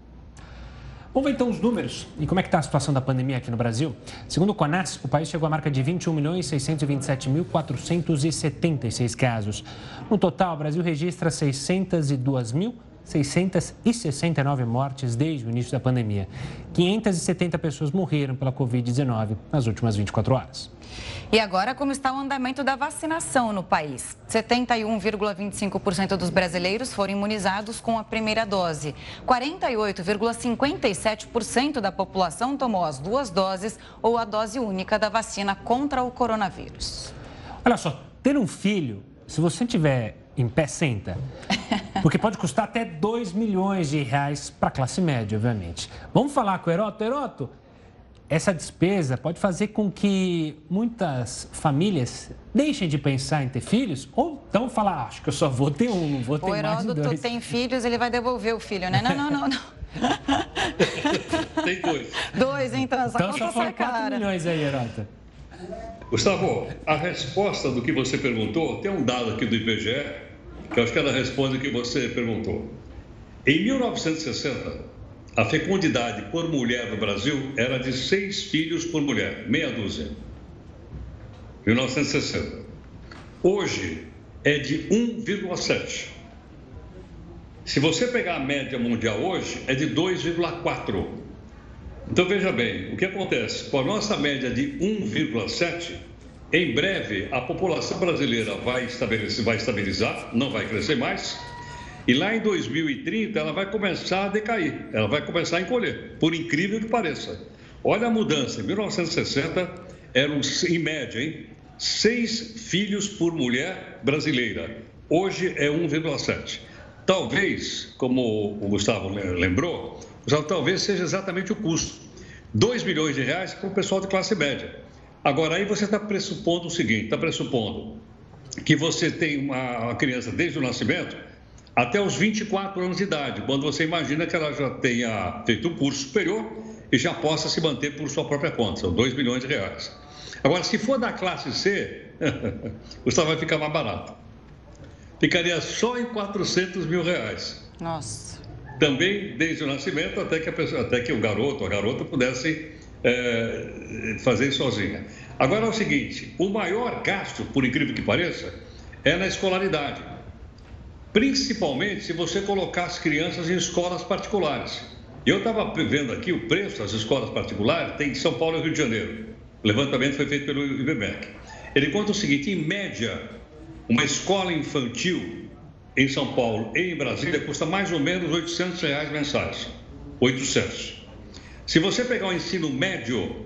Vamos ver então os números e como é que está a situação da pandemia aqui no Brasil. Segundo o CONAS, o país chegou à marca de 21.627.476 casos. No total, o Brasil registra 602.669 mortes desde o início da pandemia. 570 pessoas morreram pela Covid-19 nas últimas 24 horas. E agora, como está o andamento da vacinação no país? 71,25% dos brasileiros foram imunizados com a primeira dose. 48,57% da população tomou as duas doses ou a dose única da vacina contra o coronavírus. Olha só, ter um filho, se você tiver em pé, senta. Porque pode custar até 2 milhões de reais para a classe média, obviamente. Vamos falar com o Heroto. Heroto, essa despesa pode fazer com que muitas famílias deixem de pensar em ter filhos ou então falar, ah, acho que eu só vou ter um, não vou ter o mais de dois. tem filhos, ele vai devolver o filho, né? Não, não, não, não. tem dois. Dois, então, essa então só foram 4 milhões aí, Herota. Gustavo, a resposta do que você perguntou, tem um dado aqui do IBGE, que eu acho que ela responde o que você perguntou. Em 1960, a fecundidade por mulher no Brasil era de seis filhos por mulher, meia dúzia. 1960. Hoje é de 1,7. Se você pegar a média mundial hoje, é de 2,4. Então veja bem, o que acontece? Com a nossa média de 1,7, em breve a população brasileira vai, estabelecer, vai estabilizar, não vai crescer mais, e lá em 2030 ela vai começar a decair, ela vai começar a encolher, por incrível que pareça. Olha a mudança, em 1960 eram, em média, hein, seis filhos por mulher brasileira. Hoje é 1,7. Talvez, como o Gustavo lembrou, talvez seja exatamente o custo. 2 milhões de reais para o pessoal de classe média. Agora, aí você está pressupondo o seguinte: está pressupondo que você tem uma, criança desde o nascimento até os 24 anos de idade, quando você imagina que ela já tenha feito um curso superior e já possa se manter por sua própria conta, são 2 milhões de reais. Agora, se for da classe C, Gustavo vai ficar mais barato. Ficaria só em 400 mil reais. Nossa. Também desde o nascimento até que, pessoa, até que o garoto, a garota pudesse é, fazer sozinha. Agora é o seguinte: o maior gasto, por incrível que pareça, é na escolaridade. Principalmente se você colocar as crianças em escolas particulares. Eu estava vendo aqui o preço das escolas particulares, tem em São Paulo e Rio de Janeiro. O levantamento foi feito pelo IBMEC. Ele conta o seguinte: em média, uma escola infantil em São Paulo e em Brasília custa mais ou menos 800 reais mensais. 800. Se você pegar o ensino médio,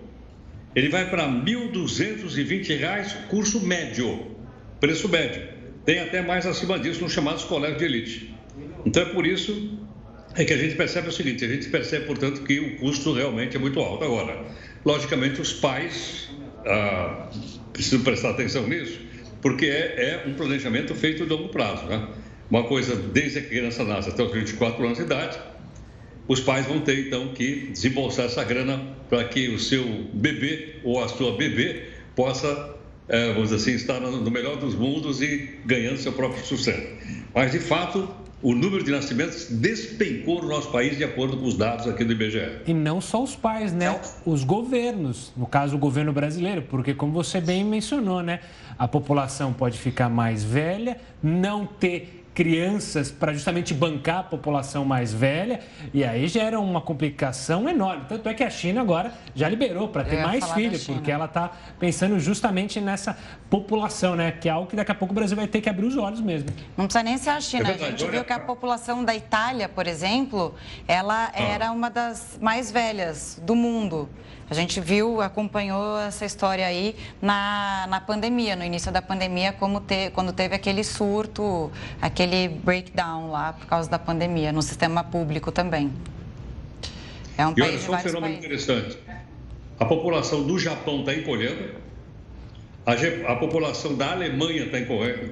ele vai para 1.220 reais, curso médio, preço médio. Tem até mais acima disso nos chamados colégios de elite. Então é por isso é que a gente percebe o seguinte, a gente percebe, portanto, que o custo realmente é muito alto. Agora, logicamente, os pais ah, precisam prestar atenção nisso, porque é, é, um planejamento feito a longo prazo. Né? Uma coisa, desde a criança nasce até os 24 anos de idade, os pais vão ter, então, que desembolsar essa grana para que o seu bebê ou a sua bebê possa, é, vamos dizer assim, estar no melhor dos mundos e ganhando seu próprio sucesso. Mas, de fato, o número de nascimentos despencou no nosso país de acordo com os dados aqui do IBGE. E não só os pais, né? Os governos, no caso o governo brasileiro, porque como você bem mencionou, né? A população pode ficar mais velha, não ter crianças para justamente bancar a população mais velha e aí gera uma complicação enorme. Tanto é que a China agora já liberou para ter mais filhos, porque ela está pensando justamente nessa população, né? Que é algo que daqui a pouco o Brasil vai ter que abrir os olhos mesmo. Não precisa nem ser a China. É a gente viu que a população da Itália, por exemplo, ela ah. era uma das mais velhas do mundo. A gente viu, acompanhou essa história aí na, na pandemia, no início da pandemia, como te, quando teve aquele surto, aquele breakdown lá por causa da pandemia, no sistema público também. É um e país olha só um fenômeno países. interessante. A população do Japão está encolhendo, a, a, população da Alemanha está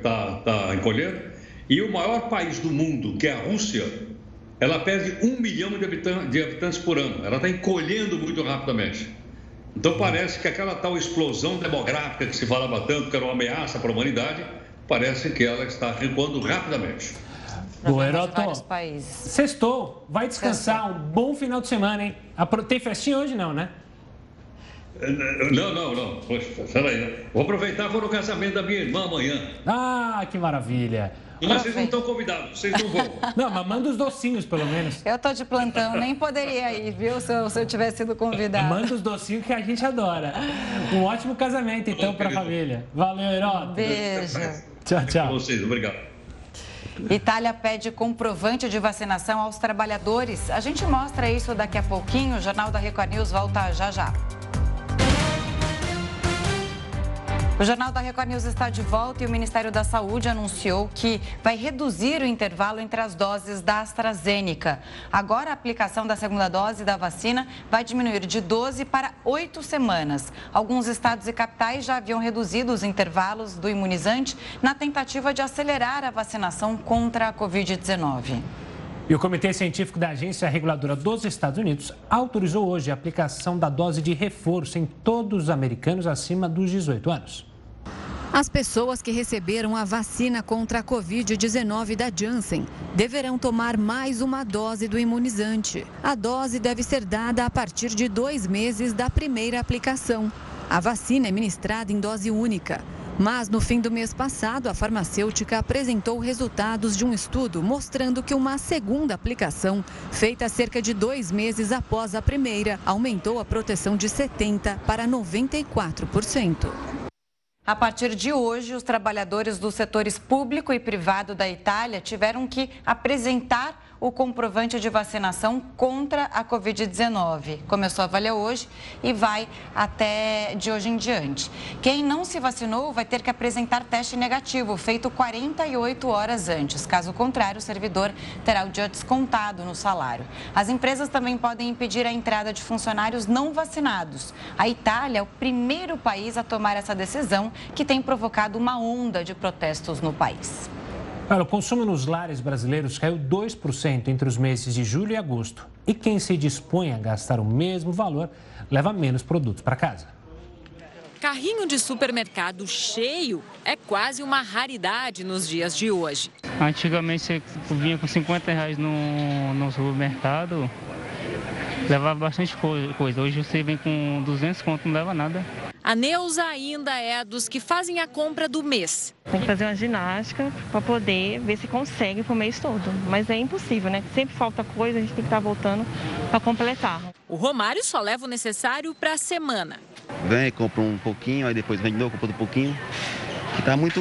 tá, tá encolhendo, e o maior país do mundo, que é a Rússia, ela perde um milhão de habitantes, de habitantes por ano. Ela está encolhendo muito rapidamente. Então parece que aquela tal explosão demográfica que se falava tanto, que era uma ameaça para a humanidade, parece que ela está recuando rapidamente. Boa, Heroto. Sextou, vai descansar, Sextou. um bom final de semana, hein? Tem festinha hoje não, né? Não, não, não. Poxa, peraí. Vou aproveitar para o casamento da minha irmã amanhã. Ah, que maravilha. Mas vocês não estão convidados, vocês não vão. Não, mas manda os docinhos, pelo menos. Eu tô de plantão, nem poderia ir, viu, se eu, se eu tivesse sido convidado. Manda os docinhos que a gente adora. Um ótimo casamento, então, para a família. Valeu, Herói. Beijo. Tchau, tchau. vocês, obrigado. Itália pede comprovante de vacinação aos trabalhadores. A gente mostra isso daqui a pouquinho. O Jornal da Record News volta já já. O Jornal da Record News está de volta e o Ministério da Saúde anunciou que vai reduzir o intervalo entre as doses da AstraZeneca. Agora, a aplicação da segunda dose da vacina vai diminuir de 12 para 8 semanas. Alguns estados e capitais já haviam reduzido os intervalos do imunizante na tentativa de acelerar a vacinação contra a Covid-19. E o Comitê Científico da Agência Reguladora dos Estados Unidos autorizou hoje a aplicação da dose de reforço em todos os americanos acima dos 18 anos. As pessoas que receberam a vacina contra a Covid-19 da Janssen deverão tomar mais uma dose do imunizante. A dose deve ser dada a partir de dois meses da primeira aplicação. A vacina é ministrada em dose única. Mas no fim do mês passado, a farmacêutica apresentou resultados de um estudo mostrando que uma segunda aplicação, feita cerca de dois meses após a primeira, aumentou a proteção de 70% para 94%. A partir de hoje, os trabalhadores dos setores público e privado da Itália tiveram que apresentar o comprovante de vacinação contra a Covid-19. Começou a valer hoje e vai até de hoje em diante. Quem não se vacinou vai ter que apresentar teste negativo, feito 48 horas antes. Caso contrário, o servidor terá o dia descontado no salário. As empresas também podem impedir a entrada de funcionários não vacinados. A Itália é o primeiro país a tomar essa decisão, que tem provocado uma onda de protestos no país. Olha, o consumo nos lares brasileiros caiu 2% entre os meses de julho e agosto. E quem se dispõe a gastar o mesmo valor leva menos produtos para casa. Carrinho de supermercado cheio é quase uma raridade nos dias de hoje. Antigamente você vinha com 50 reais no, no supermercado, levava bastante coisa. Hoje você vem com 200 conto, não leva nada. A Neuza ainda é dos que fazem a compra do mês. Tem que fazer uma ginástica para poder ver se consegue pro mês todo. Mas é impossível, né? Sempre falta coisa, a gente tem que estar tá voltando para completar. O Romário só leva o necessário para a semana. Vem, compra um pouquinho, aí depois vem de novo, compra um pouquinho. Que tá muito,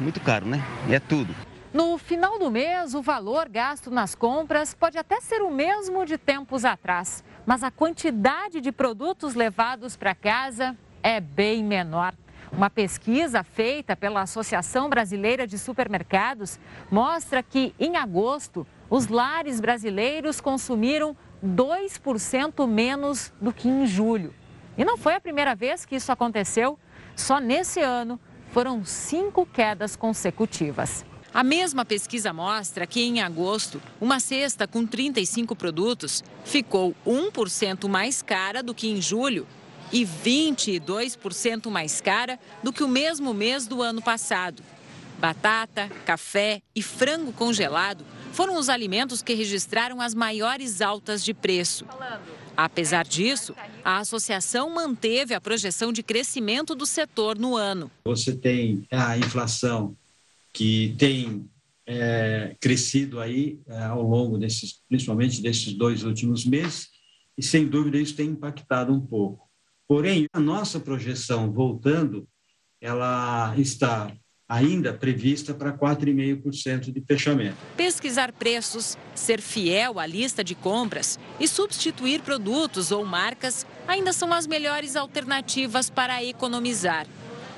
muito caro, né? E é tudo. No final do mês, o valor gasto nas compras pode até ser o mesmo de tempos atrás, mas a quantidade de produtos levados para casa é bem menor. Uma pesquisa feita pela Associação Brasileira de Supermercados mostra que, em agosto, os lares brasileiros consumiram 2% menos do que em julho. E não foi a primeira vez que isso aconteceu. Só nesse ano foram cinco quedas consecutivas. A mesma pesquisa mostra que, em agosto, uma cesta com 35 produtos ficou 1% mais cara do que em julho e 22% mais cara do que o mesmo mês do ano passado. Batata, café e frango congelado foram os alimentos que registraram as maiores altas de preço. Apesar disso, a associação manteve a projeção de crescimento do setor no ano. Você tem a inflação que tem é, crescido aí é, ao longo desses, principalmente desses dois últimos meses, e sem dúvida isso tem impactado um pouco. Porém, a nossa projeção voltando, ela está ainda prevista para 4,5% de fechamento. Pesquisar preços, ser fiel à lista de compras e substituir produtos ou marcas ainda são as melhores alternativas para economizar.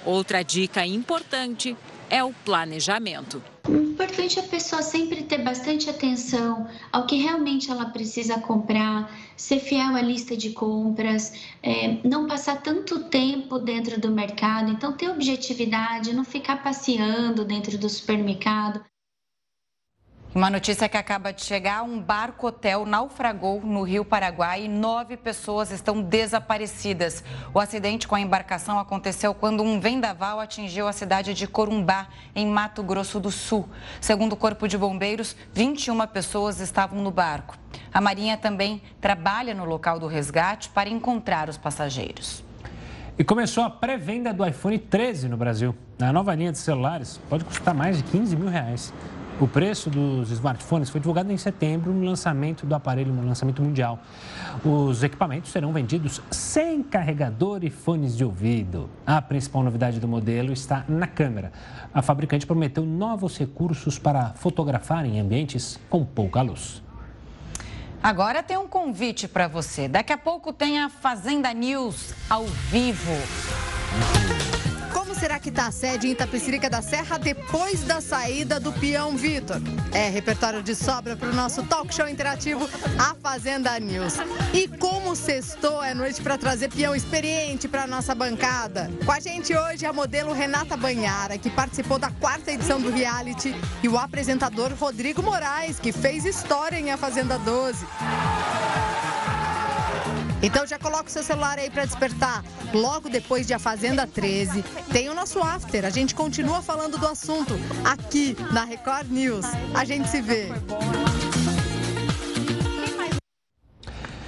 Outra dica importante é o planejamento. O importante é a pessoa sempre ter bastante atenção ao que realmente ela precisa comprar, ser fiel à lista de compras, é, não passar tanto tempo dentro do mercado, então ter objetividade, não ficar passeando dentro do supermercado. Uma notícia que acaba de chegar: um barco-hotel naufragou no Rio Paraguai e nove pessoas estão desaparecidas. O acidente com a embarcação aconteceu quando um vendaval atingiu a cidade de Corumbá, em Mato Grosso do Sul. Segundo o Corpo de Bombeiros, 21 pessoas estavam no barco. A Marinha também trabalha no local do resgate para encontrar os passageiros. E começou a pré-venda do iPhone 13 no Brasil. A nova linha de celulares pode custar mais de 15 mil reais. O preço dos smartphones foi divulgado em setembro no lançamento do aparelho, no lançamento mundial. Os equipamentos serão vendidos sem carregador e fones de ouvido. A principal novidade do modelo está na câmera. A fabricante prometeu novos recursos para fotografar em ambientes com pouca luz. Agora tem um convite para você. Daqui a pouco tem a Fazenda News ao vivo será que está a sede em Itapecerica da Serra depois da saída do peão Vitor? É repertório de sobra para o nosso talk show interativo A Fazenda News. E como sextou é noite para trazer peão experiente para nossa bancada. Com a gente hoje a modelo Renata Banhara, que participou da quarta edição do reality, e o apresentador Rodrigo Moraes, que fez história em A Fazenda 12. Então já coloca o seu celular aí para despertar. Logo depois de A Fazenda 13, tem o nosso after. A gente continua falando do assunto aqui na Record News. A gente se vê.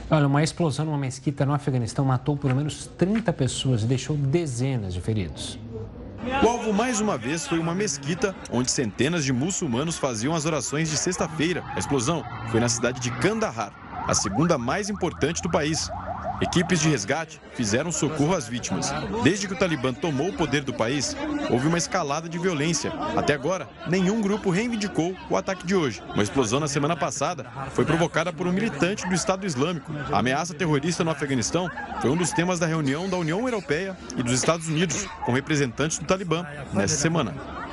Olha, uma explosão numa mesquita no Afeganistão matou pelo menos 30 pessoas e deixou dezenas de feridos. O alvo, mais uma vez, foi uma mesquita, onde centenas de muçulmanos faziam as orações de sexta-feira. A explosão foi na cidade de Kandahar, a segunda mais importante do país. Equipes de resgate fizeram socorro às vítimas. Desde que o Talibã tomou o poder do país, houve uma escalada de violência. Até agora, nenhum grupo reivindicou o ataque de hoje. Uma explosão na semana passada foi provocada por um militante do Estado Islâmico. A ameaça terrorista no Afeganistão foi um dos temas da reunião da União Europeia e dos Estados Unidos com representantes do Talibã nesta semana.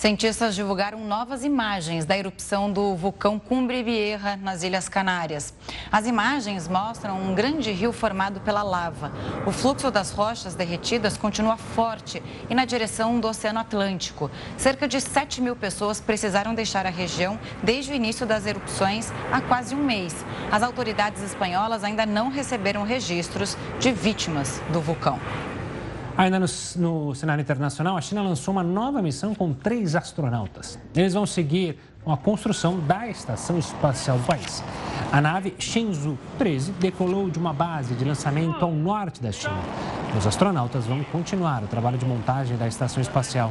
Cientistas divulgaram novas imagens da erupção do vulcão Cumbre Vieja nas Ilhas Canárias. As imagens mostram um grande rio formado pela lava. O fluxo das rochas derretidas continua forte e na direção do Oceano Atlântico. Cerca de 7 mil pessoas precisaram deixar a região desde o início das erupções há quase um mês. As autoridades espanholas ainda não receberam registros de vítimas do vulcão. Ainda no, no, cenário internacional, a China lançou uma nova missão com três astronautas. Eles vão seguir a construção da estação espacial do país. A nave Shenzhou 13 decolou de uma base de lançamento ao norte da China. Os astronautas vão continuar o trabalho de montagem da estação espacial.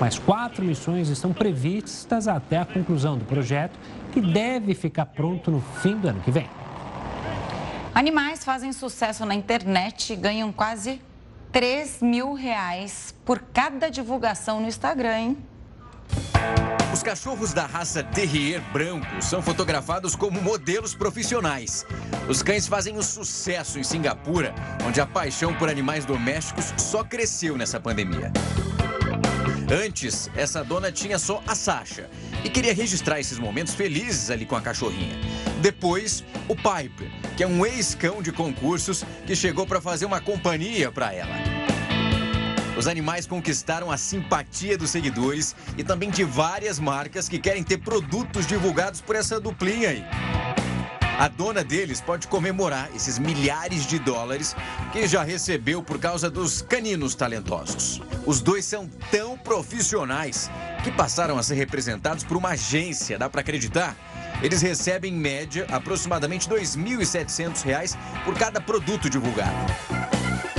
Mais quatro missões estão previstas até a conclusão do projeto, que deve ficar pronto no fim do ano que vem. Animais fazem sucesso na internet e ganham quase 3 mil reais por cada divulgação no Instagram, hein? Os cachorros da raça Terrier branco são fotografados como modelos profissionais. Os cães fazem um sucesso em Singapura, onde a paixão por animais domésticos só cresceu nessa pandemia. Antes, essa dona tinha só a Sasha e queria registrar esses momentos felizes ali com a cachorrinha. Depois, o Piper, que é um ex-cão de concursos que chegou para fazer uma companhia para ela. Os animais conquistaram a simpatia dos seguidores e também de várias marcas que querem ter produtos divulgados por essa duplinha aí. A dona deles pode comemorar esses milhares de dólares que já recebeu por causa dos caninos talentosos. Os dois são tão profissionais que passaram a ser representados por uma agência, dá para acreditar? Eles recebem, em média, aproximadamente R$ 2.700 por cada produto divulgado.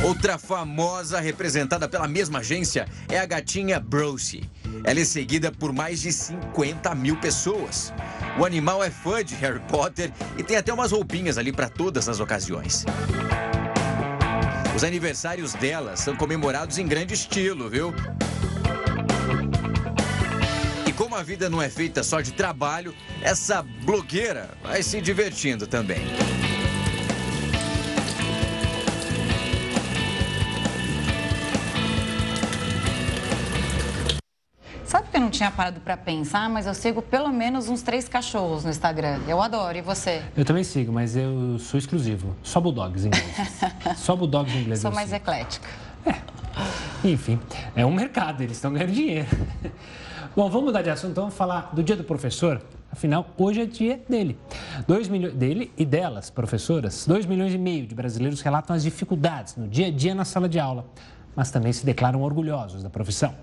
Outra famosa representada pela mesma agência é a gatinha Brosie. Ela é seguida por mais de 50 mil pessoas. O animal é fã de Harry Potter e tem até umas roupinhas ali para todas as ocasiões. Os aniversários dela são comemorados em grande estilo, viu? A vida não é feita só de trabalho, essa blogueira vai se divertindo também. Sabe que eu não tinha parado para pensar, mas eu sigo pelo menos uns três cachorros no Instagram. Eu adoro. E você? Eu também sigo, mas eu sou exclusivo. Só bulldogs ingleses. Só bulldogs ingleses. Sou mais eclética. É. Enfim, é um mercado, eles estão ganhando dinheiro. Bom, vamos mudar de assunto, então, vamos falar do dia do professor. Afinal, hoje é dia dele. Dois milhões dele e delas, professoras, 2 milhões e meio de brasileiros relatam as dificuldades no dia a dia na sala de aula, mas também se declaram orgulhosos da profissão.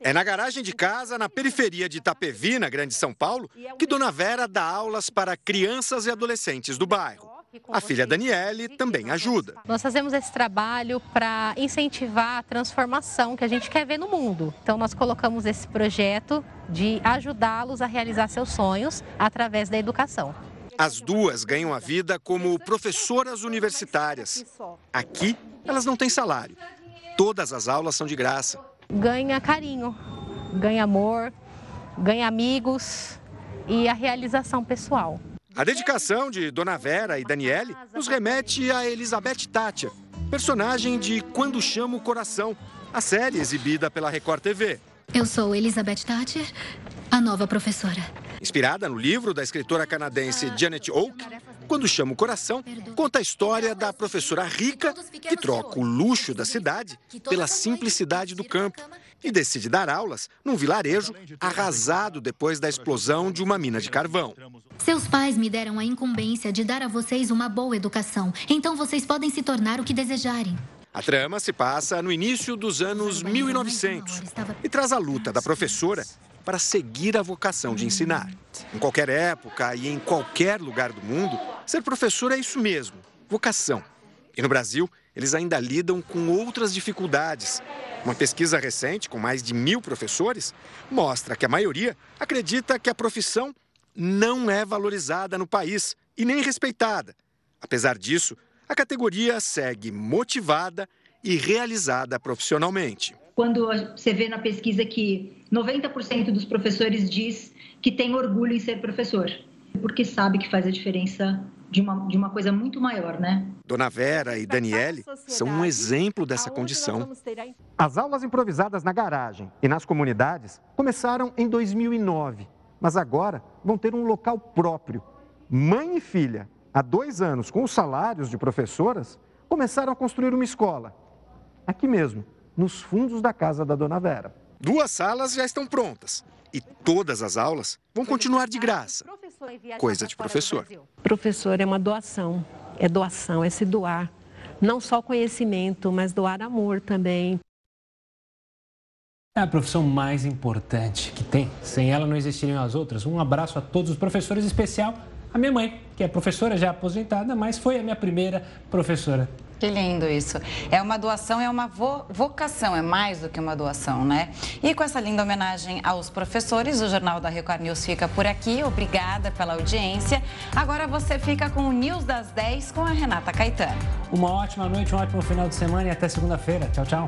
É na garagem de casa, na periferia de Itapevi, na Grande São Paulo, que Dona Vera dá aulas para crianças e adolescentes do bairro. A filha Daniele também ajuda. Nós fazemos esse trabalho para incentivar a transformação que a gente quer ver no mundo. Então, nós colocamos esse projeto de ajudá-los a realizar seus sonhos através da educação. As duas ganham a vida como professoras universitárias. Aqui, elas não têm salário. Todas as aulas são de graça ganha carinho, ganha amor, ganha amigos e a realização pessoal. A dedicação de Dona Vera e Daniele nos remete a Elizabeth Tátia, personagem de Quando Chama o Coração, a série exibida pela Record TV. Eu sou Elizabeth Thatcher, a nova professora. Inspirada no livro da escritora canadense Janet Oak, quando chama o coração, conta a história da professora rica que troca o luxo da cidade pela simplicidade do campo e decide dar aulas num vilarejo arrasado depois da explosão de uma mina de carvão. Seus pais me deram a incumbência de dar a vocês uma boa educação, então vocês podem se tornar o que desejarem. A trama se passa no início dos anos 1900 e traz a luta da professora para seguir a vocação de ensinar. Em qualquer época e em qualquer lugar do mundo, ser professor é isso mesmo, vocação. E no Brasil, eles ainda lidam com outras dificuldades. Uma pesquisa recente, com mais de mil professores, mostra que a maioria acredita que a profissão não é valorizada no país e nem respeitada. Apesar disso, a categoria segue motivada e realizada profissionalmente. Quando você vê na pesquisa que 90% dos professores diz que tem orgulho em ser professor, porque sabe que faz a diferença de uma, de uma coisa muito maior, né? Dona Vera e Daniele são um exemplo dessa condição. As aulas improvisadas na garagem e nas comunidades começaram em 2009, mas agora vão ter um local próprio. Mãe e filha há dois anos, com os salários de professoras, começaram a construir uma escola. Aqui mesmo, nos fundos da casa da dona Vera. Duas salas já estão prontas e todas as aulas vão continuar de graça. Coisa de professor. Professor é uma doação, é doação, é se doar. Não só conhecimento, mas doar amor também. É a profissão mais importante que tem. Sem ela não existiriam as outras. Um abraço a todos os professores, em especial a minha mãe, que é professora já aposentada, mas foi a minha primeira professora. Que lindo isso. É uma doação, é uma vo vocação, é mais do que uma doação, né? E com essa linda homenagem aos professores, o Jornal da Record News fica por aqui. Obrigada pela audiência. Agora você fica com o News das 10 com a Renata Caetano. Uma ótima noite, um ótimo final de semana e até segunda-feira. Tchau, tchau.